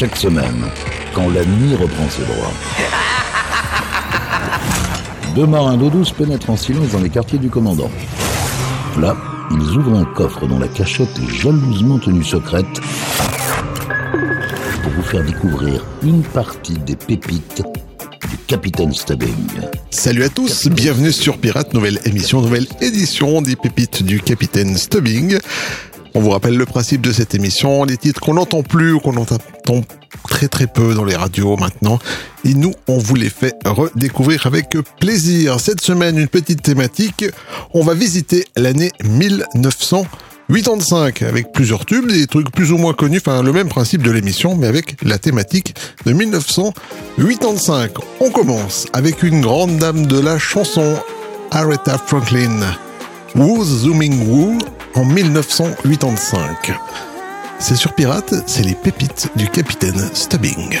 chaque semaine, quand la nuit reprend ses droits. Deux marins d'eau douce pénètrent en silence dans les quartiers du commandant. Là, ils ouvrent un coffre dont la cachette est jalousement tenue secrète pour vous faire découvrir une partie des pépites du Capitaine Stubbing. Salut à tous, bienvenue sur Pirate, nouvelle émission, nouvelle édition des pépites du Capitaine Stubbing. On vous rappelle le principe de cette émission, les titres qu'on n'entend plus ou qu'on entend très très peu dans les radios maintenant. Et nous, on vous les fait redécouvrir avec plaisir. Cette semaine, une petite thématique. On va visiter l'année 1985 avec plusieurs tubes, des trucs plus ou moins connus, enfin le même principe de l'émission, mais avec la thématique de 1985. On commence avec une grande dame de la chanson, Aretha Franklin. Woo Zooming Woo en 1985. C'est sur Pirate, c'est les pépites du capitaine Stubbing.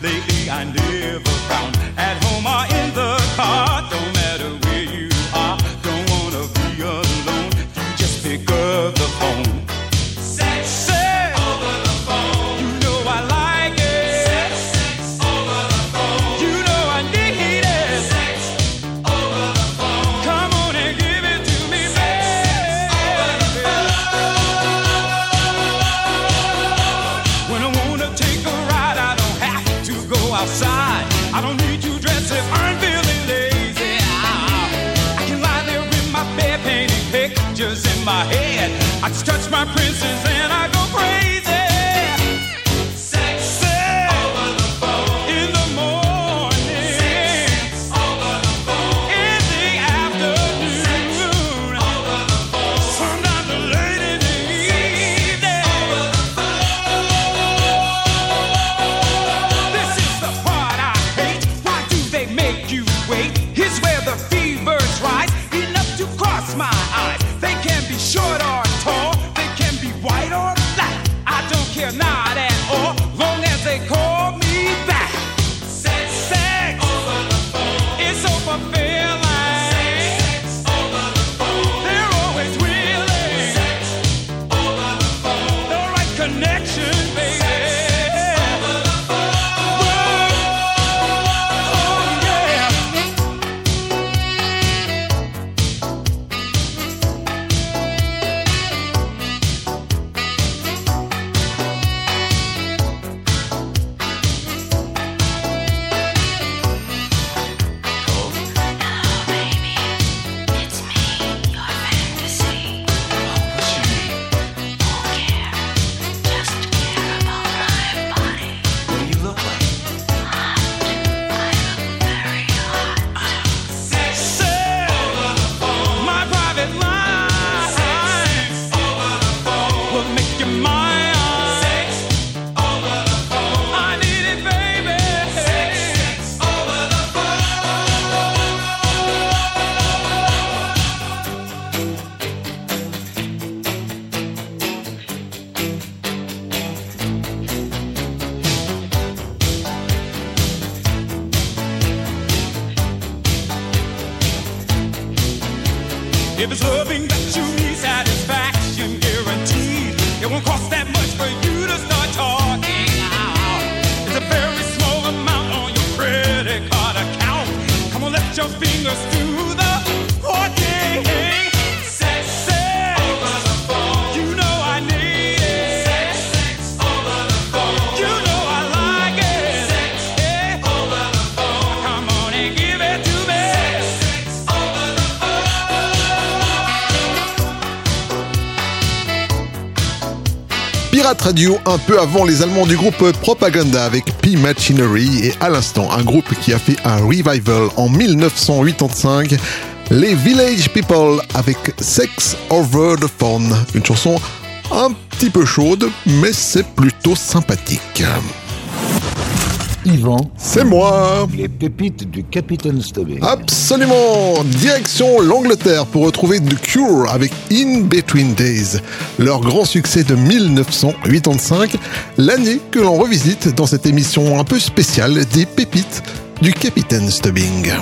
Lately I never un peu avant les Allemands du groupe Propaganda avec P Machinery et à l'instant un groupe qui a fait un revival en 1985, les Village People avec Sex Over the Phone, une chanson un petit peu chaude mais c'est plutôt sympathique. Yvan. C'est moi. Les pépites du Capitaine Stubbing. Absolument. Direction l'Angleterre pour retrouver The Cure avec In Between Days. Leur grand succès de 1985, l'année que l'on revisite dans cette émission un peu spéciale des pépites du Capitaine Stubbing.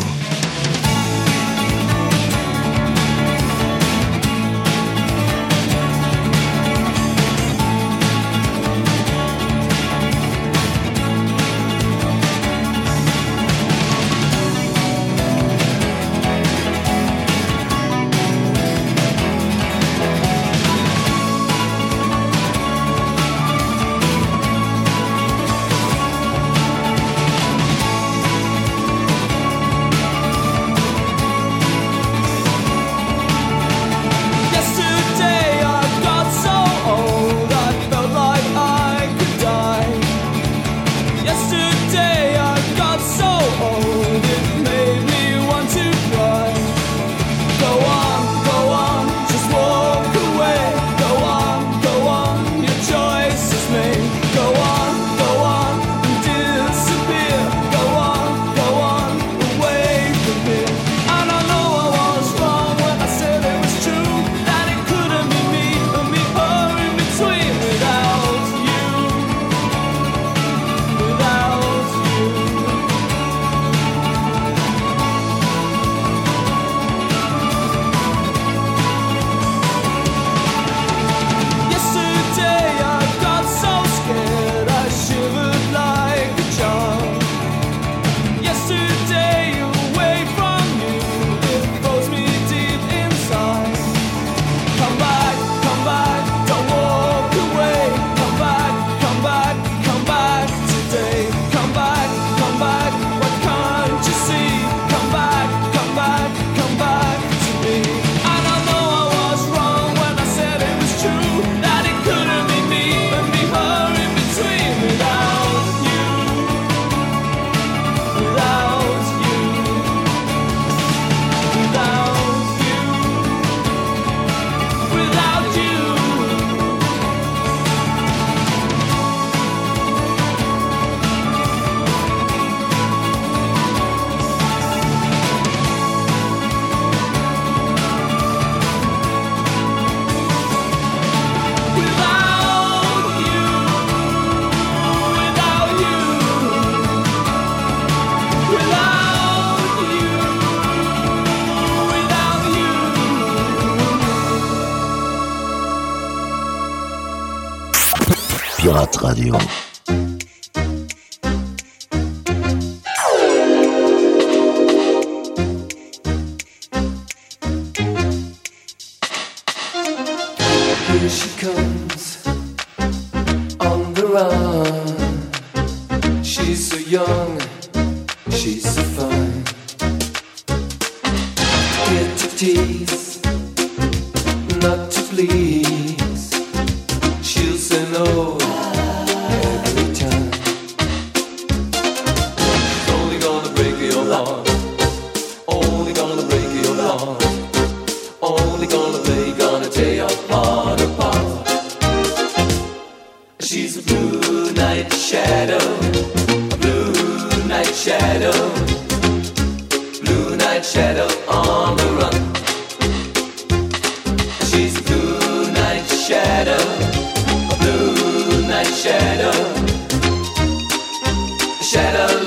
Radio.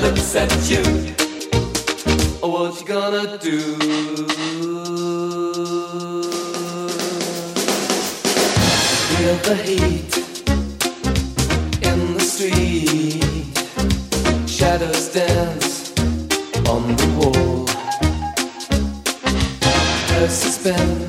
looks you. Oh, what you gonna do? feel the heat in the street. Shadows dance on the wall. There's suspense.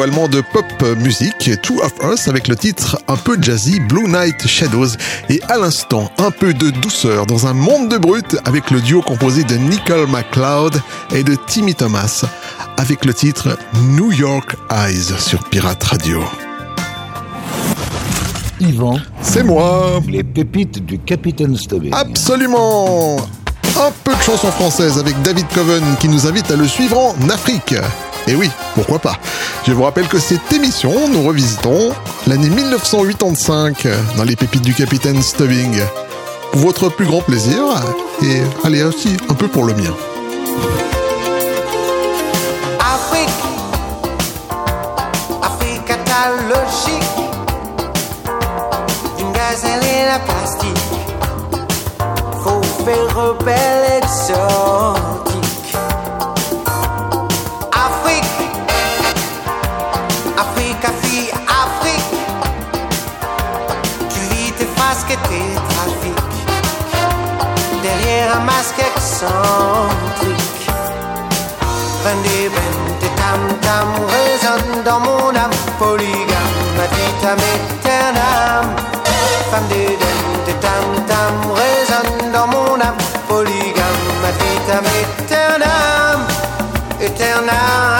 Duo allemand de pop musique Two of Us avec le titre un peu jazzy Blue Night Shadows et à l'instant un peu de douceur dans un monde de brut avec le duo composé de Nicole McLeod et de Timmy Thomas avec le titre New York Eyes sur Pirate Radio. Yvan, C'est moi les pépites du Capitaine Stubbing. Absolument Un peu de chansons françaises avec David Coven qui nous invite à le suivre en Afrique. Et oui, pourquoi pas Je vous rappelle que cette émission, nous revisitons l'année 1985 dans les pépites du capitaine Stubbing. Pour votre plus grand plaisir et allez aussi un peu pour le mien. Plastique. Dans mon âme polygame, ma vitam aeternam. Bendy, bendy, tam tam résonne dans mon âme polygame, ma vitam aeternam, aeternam.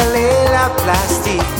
D'une gazelle et la plastique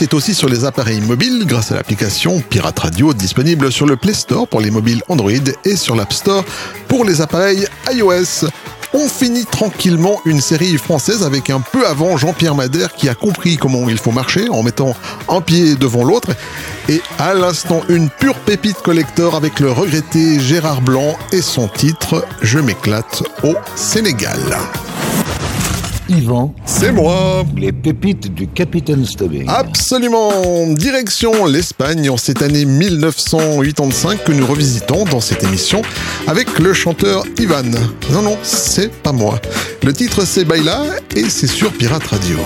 C'est aussi sur les appareils mobiles grâce à l'application Pirate Radio disponible sur le Play Store pour les mobiles Android et sur l'App Store pour les appareils iOS. On finit tranquillement une série française avec un peu avant Jean-Pierre Madère qui a compris comment il faut marcher en mettant un pied devant l'autre et à l'instant une pure pépite collector avec le regretté Gérard Blanc et son titre Je m'éclate au Sénégal. Yvan, C'est moi les pépites du Capitaine Stubbing. Absolument Direction l'Espagne en cette année 1985 que nous revisitons dans cette émission avec le chanteur Ivan. Non, non, c'est pas moi. Le titre c'est Baila et c'est sur Pirate Radio.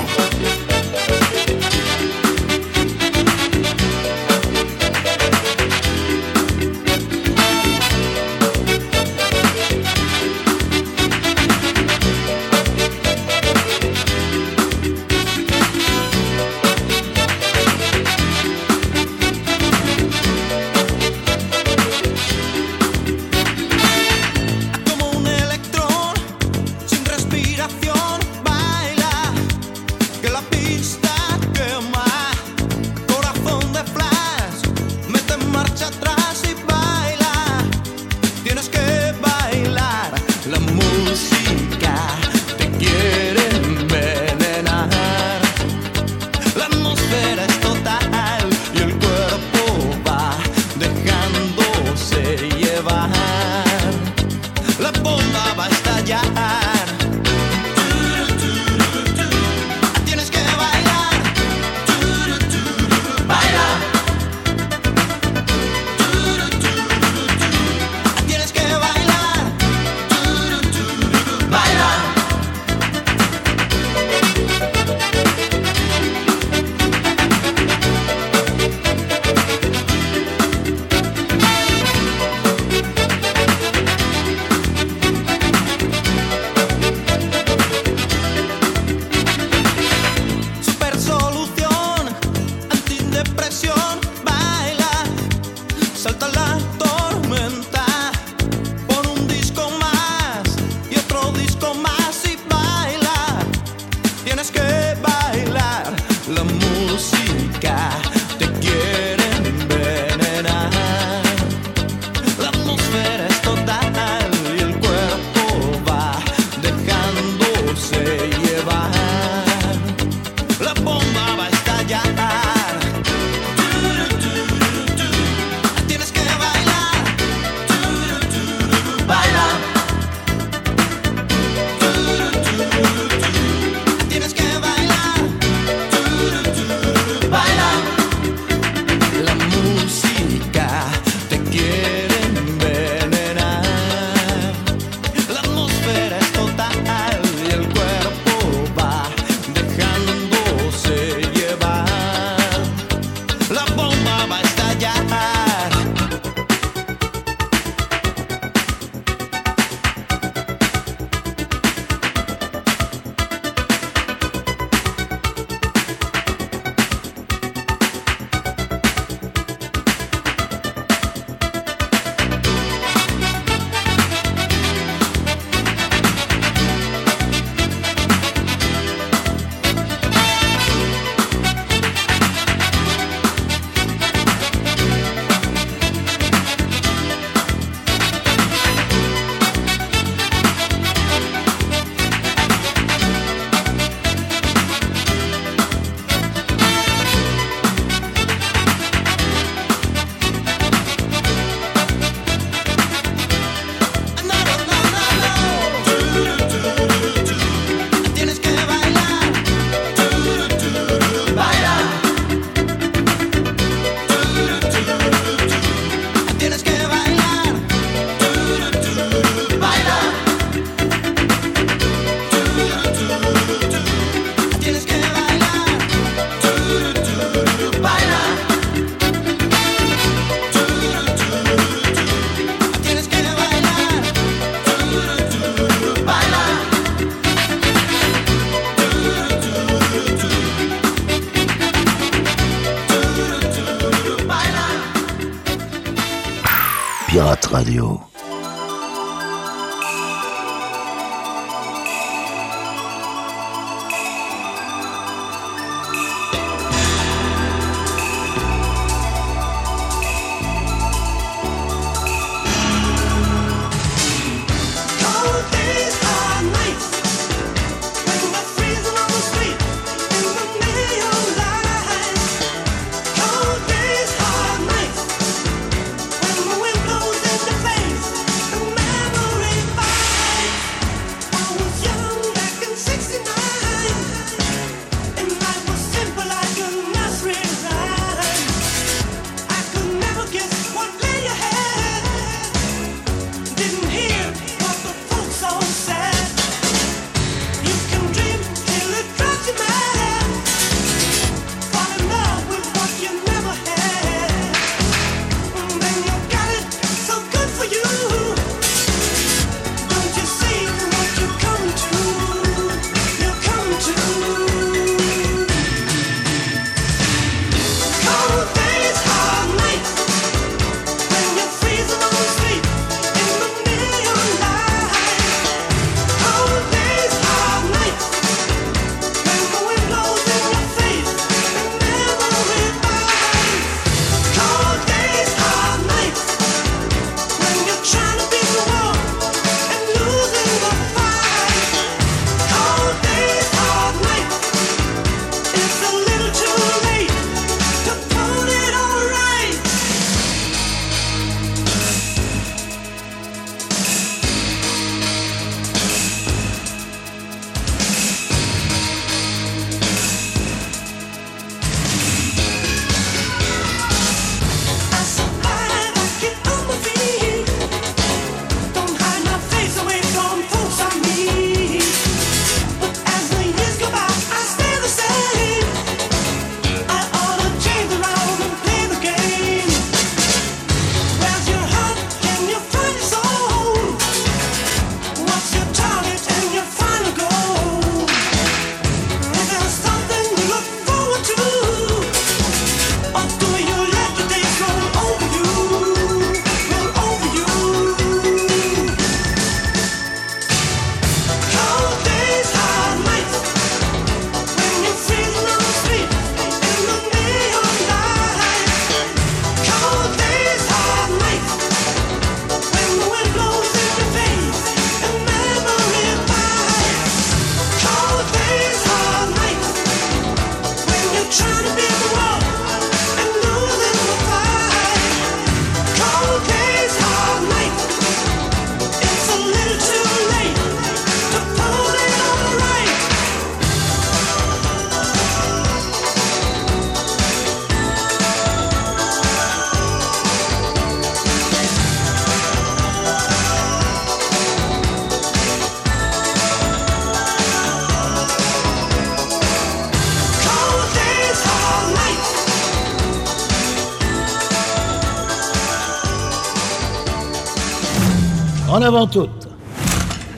avant toute,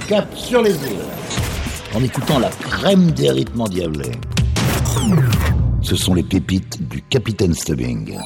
cap sur les îles, en écoutant la crème des rythmes endiablés. Ce sont les pépites du Capitaine Stubbing.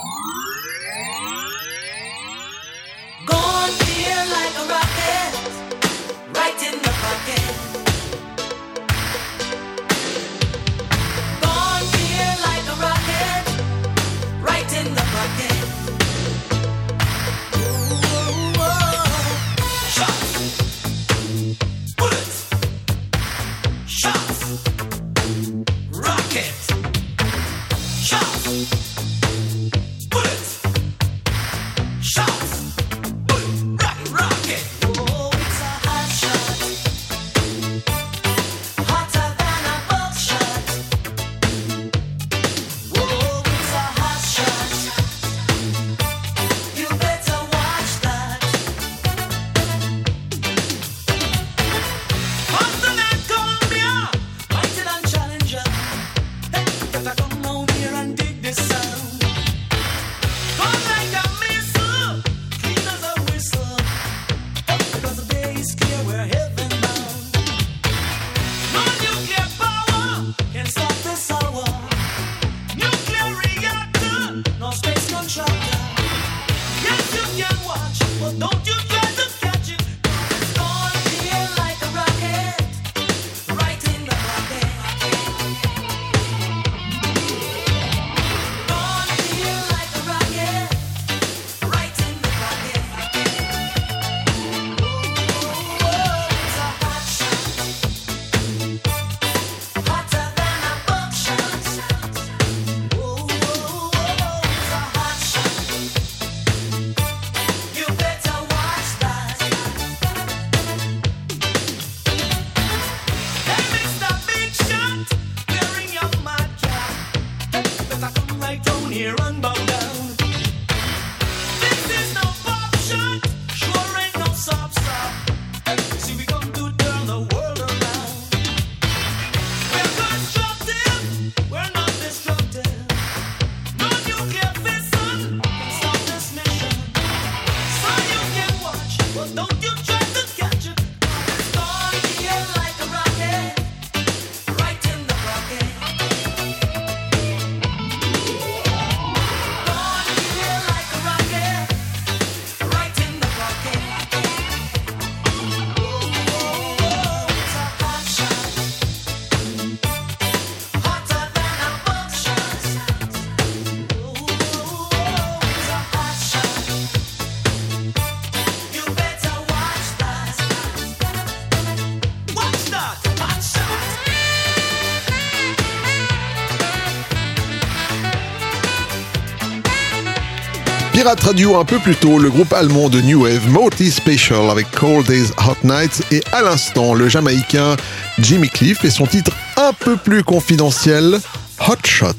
Pirate Radio un peu plus tôt, le groupe allemand de New Wave Moti Special avec Cold Days Hot Nights et à l'instant le jamaïcain Jimmy Cliff et son titre un peu plus confidentiel Hot Shot.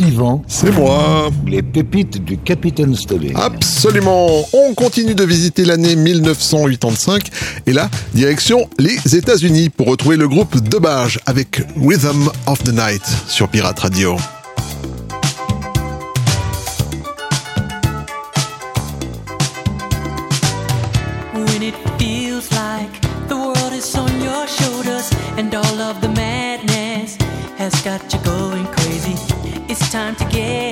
Yvan. C'est moi. Les pépites du Capitaine Stubbing. Absolument. On continue de visiter l'année 1985 et là, direction les États-Unis pour retrouver le groupe de barge avec Rhythm of the Night sur Pirate Radio. that's got you going crazy. It's time to get.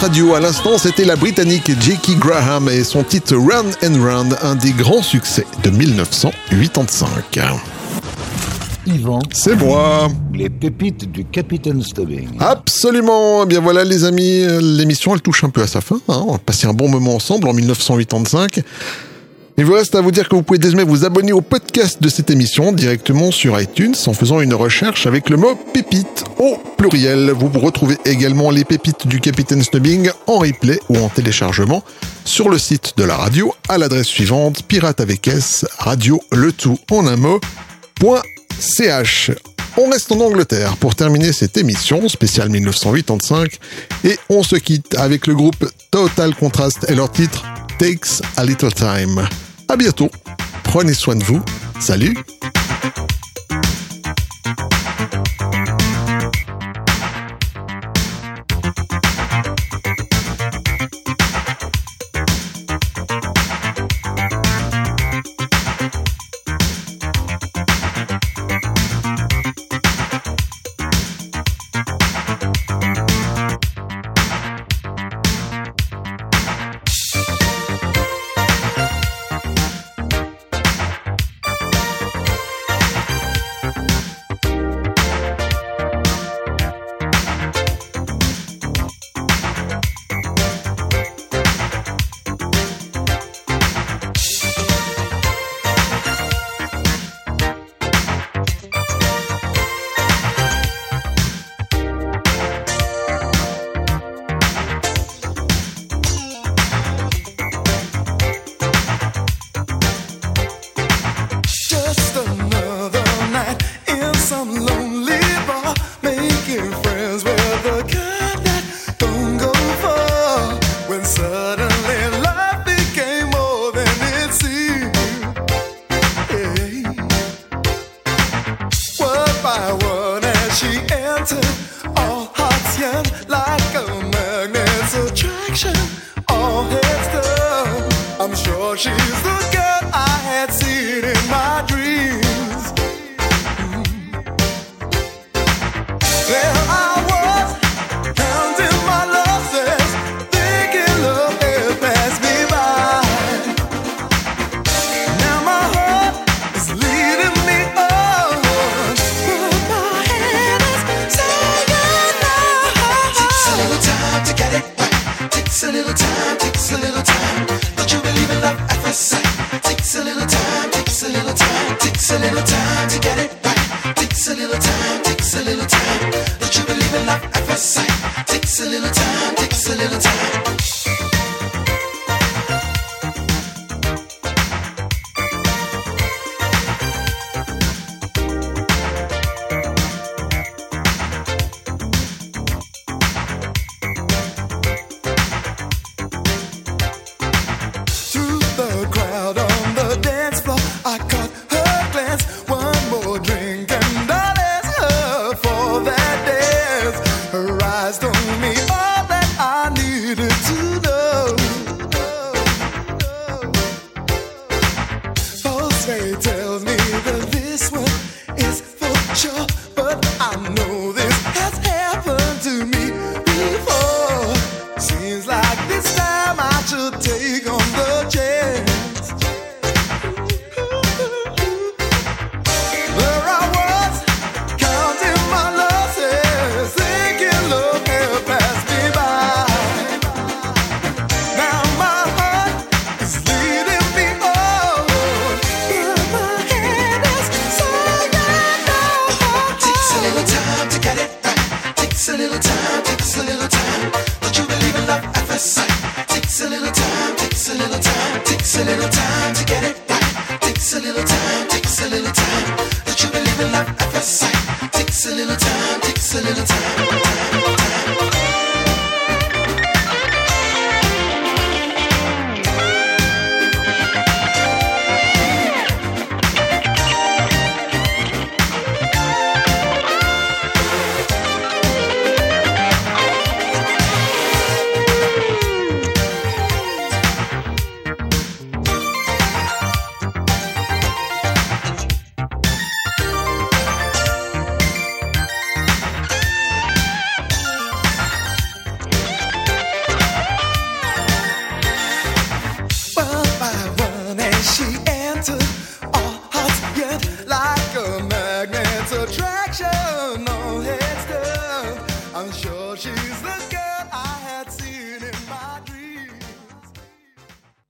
Radio. À l'instant, c'était la Britannique Jackie Graham et son titre Round and Round, un des grands succès de 1985. Yvan. C'est moi. Les pépites du Capitaine Stubbing. Absolument. Eh bien voilà les amis, l'émission elle touche un peu à sa fin. hein. On a passé un bon moment ensemble en 1985. Il vous reste à vous dire que vous pouvez désormais vous abonner au podcast de cette émission directement sur iTunes en faisant une recherche avec le mot pépite au pluriel. Vous retrouvez également les pépites du Capitaine Snubbing en replay ou en téléchargement sur le site de la radio à l'adresse suivante pirate avec S radio le tout en un mot. On reste en Angleterre pour terminer cette émission spéciale 1985 et on se quitte avec le groupe Total Contrast et leur titre Takes a Little Time. À bientôt. Prenez soin de vous. Salut.